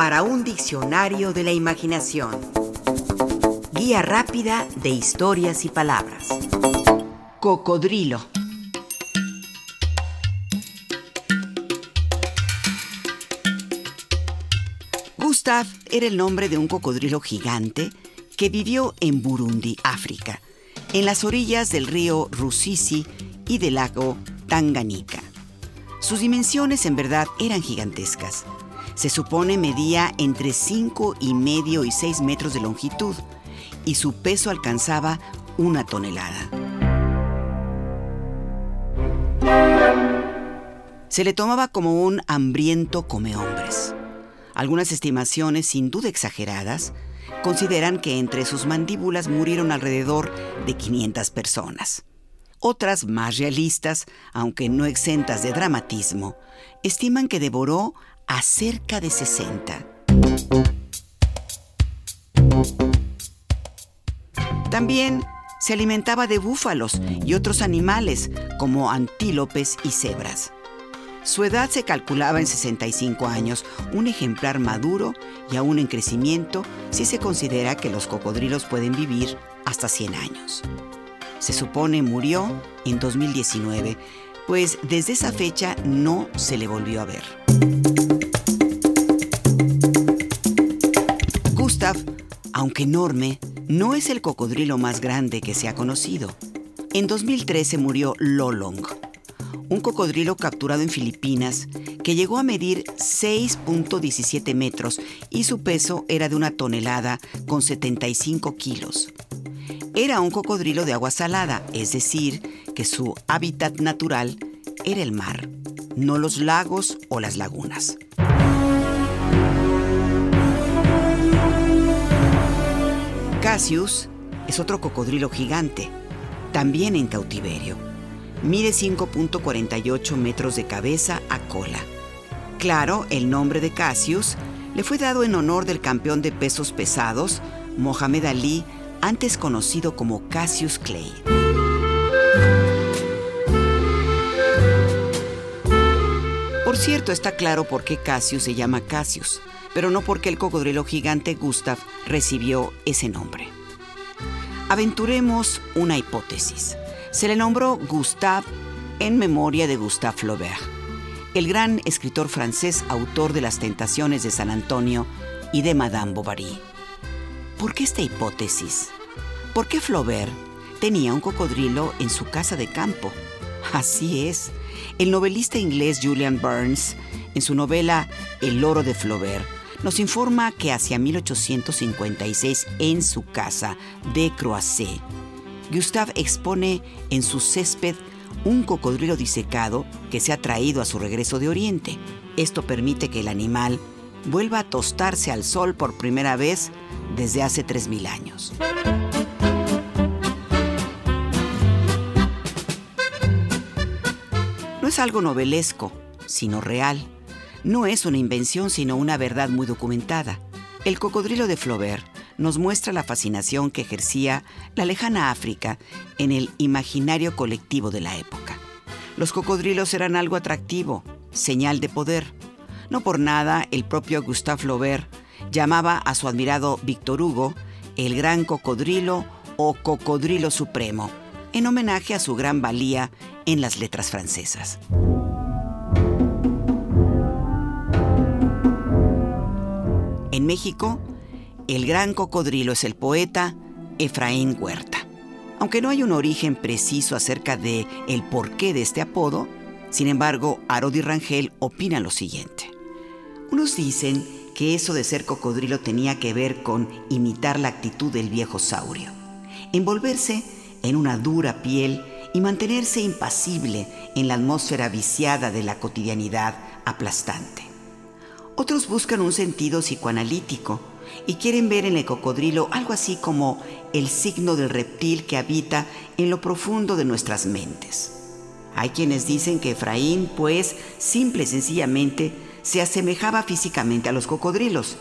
para un diccionario de la imaginación. Guía rápida de historias y palabras. Cocodrilo. Gustav era el nombre de un cocodrilo gigante que vivió en Burundi, África, en las orillas del río Rusisi y del lago Tanganica. Sus dimensiones en verdad eran gigantescas. Se supone medía entre 5 y medio y 6 metros de longitud y su peso alcanzaba una tonelada. Se le tomaba como un hambriento come hombres. Algunas estimaciones, sin duda exageradas, consideran que entre sus mandíbulas murieron alrededor de 500 personas. Otras, más realistas, aunque no exentas de dramatismo, estiman que devoró a cerca de 60. También se alimentaba de búfalos y otros animales como antílopes y cebras. Su edad se calculaba en 65 años, un ejemplar maduro y aún en crecimiento si se considera que los cocodrilos pueden vivir hasta 100 años. Se supone murió en 2019, pues desde esa fecha no se le volvió a ver. Enorme, no es el cocodrilo más grande que se ha conocido. En 2013 murió Lolong, un cocodrilo capturado en Filipinas que llegó a medir 6.17 metros y su peso era de una tonelada con 75 kilos. Era un cocodrilo de agua salada, es decir, que su hábitat natural era el mar, no los lagos o las lagunas. Cassius es otro cocodrilo gigante, también en cautiverio Mide 5.48 metros de cabeza a cola. Claro, el nombre de Cassius le fue dado en honor del campeón de pesos pesados, Mohamed Ali, antes conocido como Cassius Clay. Por cierto, está claro por qué Cassius se llama Cassius, pero no porque el cocodrilo gigante Gustav recibió ese nombre. Aventuremos una hipótesis se le nombró Gustave en memoria de Gustave Flaubert, el gran escritor francés autor de Las Tentaciones de San Antonio y de Madame Bovary. ¿Por qué esta hipótesis? ¿Por qué Flaubert tenía un cocodrilo en su casa de campo? Así es. El novelista inglés Julian Burns, en su novela El loro de Flaubert, nos informa que hacia 1856 en su casa de Croisset, Gustave expone en su césped un cocodrilo disecado que se ha traído a su regreso de Oriente. Esto permite que el animal vuelva a tostarse al sol por primera vez desde hace 3.000 años. No es algo novelesco, sino real. No es una invención, sino una verdad muy documentada. El cocodrilo de Flaubert nos muestra la fascinación que ejercía la lejana África en el imaginario colectivo de la época. Los cocodrilos eran algo atractivo, señal de poder. No por nada el propio Gustave Flaubert llamaba a su admirado Víctor Hugo el gran cocodrilo o cocodrilo supremo, en homenaje a su gran valía en las letras francesas. En México, el gran cocodrilo es el poeta Efraín Huerta. Aunque no hay un origen preciso acerca de el porqué de este apodo, sin embargo, Arodi Rangel opina lo siguiente. Unos dicen que eso de ser cocodrilo tenía que ver con imitar la actitud del viejo saurio, envolverse en una dura piel y mantenerse impasible en la atmósfera viciada de la cotidianidad aplastante. Otros buscan un sentido psicoanalítico y quieren ver en el cocodrilo algo así como el signo del reptil que habita en lo profundo de nuestras mentes. Hay quienes dicen que Efraín, pues, simple y sencillamente, se asemejaba físicamente a los cocodrilos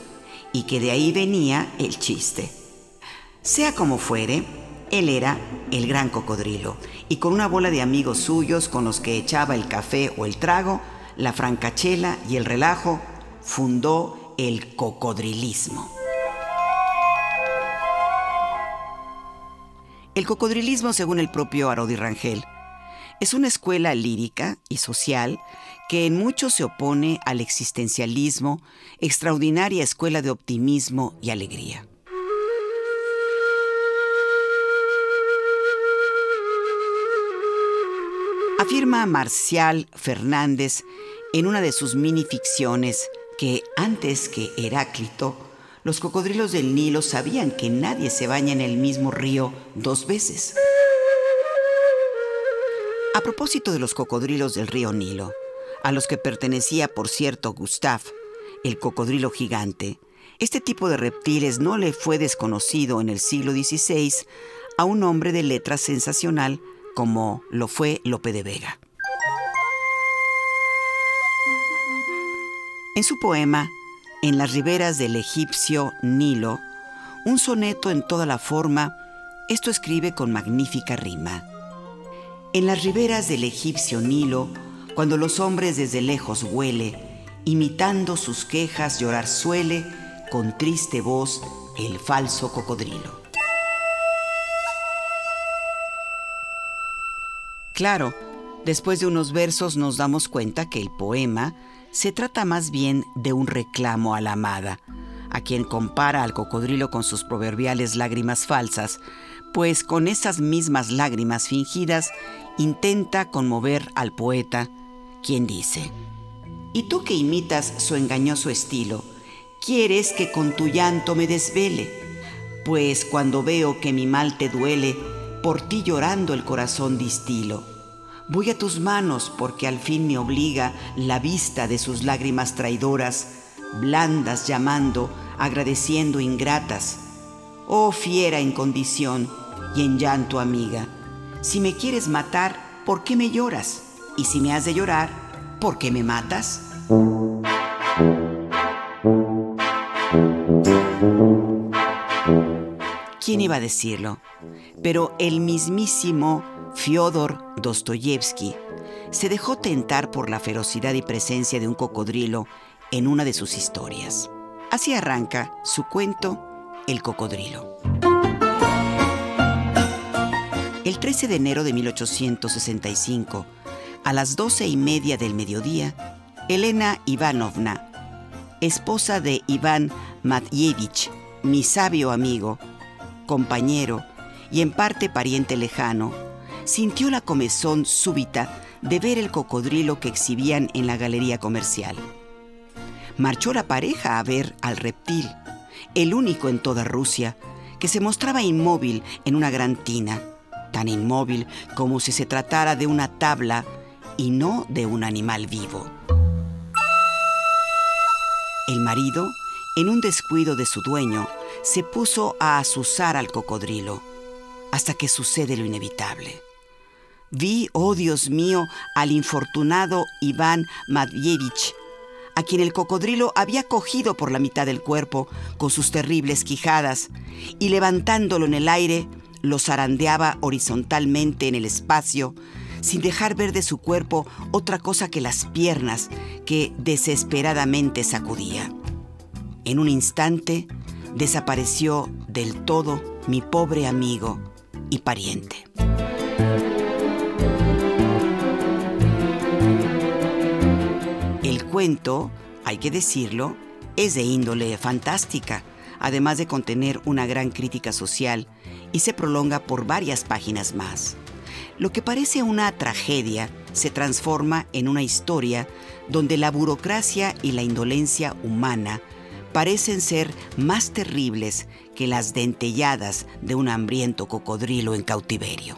y que de ahí venía el chiste. Sea como fuere, él era el gran cocodrilo y con una bola de amigos suyos con los que echaba el café o el trago, la francachela y el relajo, fundó el cocodrilismo. El cocodrilismo, según el propio Arodi Rangel, es una escuela lírica y social que en mucho se opone al existencialismo, extraordinaria escuela de optimismo y alegría. Afirma Marcial Fernández en una de sus minificciones que antes que Heráclito, los cocodrilos del Nilo sabían que nadie se baña en el mismo río dos veces. A propósito de los cocodrilos del río Nilo, a los que pertenecía, por cierto, Gustav, el cocodrilo gigante, este tipo de reptiles no le fue desconocido en el siglo XVI a un hombre de letra sensacional como lo fue Lope de Vega. En su poema, En las riberas del egipcio Nilo, un soneto en toda la forma, esto escribe con magnífica rima. En las riberas del egipcio Nilo, cuando los hombres desde lejos huele, imitando sus quejas llorar suele, con triste voz, el falso cocodrilo. Claro, después de unos versos nos damos cuenta que el poema se trata más bien de un reclamo a la amada, a quien compara al cocodrilo con sus proverbiales lágrimas falsas, pues con esas mismas lágrimas fingidas intenta conmover al poeta, quien dice, ¿Y tú que imitas su engañoso estilo, quieres que con tu llanto me desvele? Pues cuando veo que mi mal te duele, por ti llorando el corazón distilo. Voy a tus manos porque al fin me obliga la vista de sus lágrimas traidoras, blandas llamando, agradeciendo ingratas. Oh fiera en condición y en llanto amiga, si me quieres matar, ¿por qué me lloras? Y si me has de llorar, ¿por qué me matas? ¿Quién iba a decirlo? Pero el mismísimo Fyodor Dostoyevsky se dejó tentar por la ferocidad y presencia de un cocodrilo en una de sus historias. Así arranca su cuento El cocodrilo. El 13 de enero de 1865, a las doce y media del mediodía, Elena Ivanovna, esposa de Iván Matyevich, mi sabio amigo, compañero y en parte pariente lejano, sintió la comezón súbita de ver el cocodrilo que exhibían en la galería comercial. Marchó la pareja a ver al reptil, el único en toda Rusia, que se mostraba inmóvil en una gran tina, tan inmóvil como si se tratara de una tabla y no de un animal vivo. El marido, en un descuido de su dueño, se puso a azuzar al cocodrilo, hasta que sucede lo inevitable. Vi, oh Dios mío, al infortunado Iván Madvievich, a quien el cocodrilo había cogido por la mitad del cuerpo con sus terribles quijadas, y levantándolo en el aire, lo zarandeaba horizontalmente en el espacio, sin dejar ver de su cuerpo otra cosa que las piernas que desesperadamente sacudía. En un instante, desapareció del todo mi pobre amigo y pariente. Cuento, hay que decirlo, es de índole fantástica, además de contener una gran crítica social y se prolonga por varias páginas más. Lo que parece una tragedia se transforma en una historia donde la burocracia y la indolencia humana parecen ser más terribles que las dentelladas de un hambriento cocodrilo en cautiverio.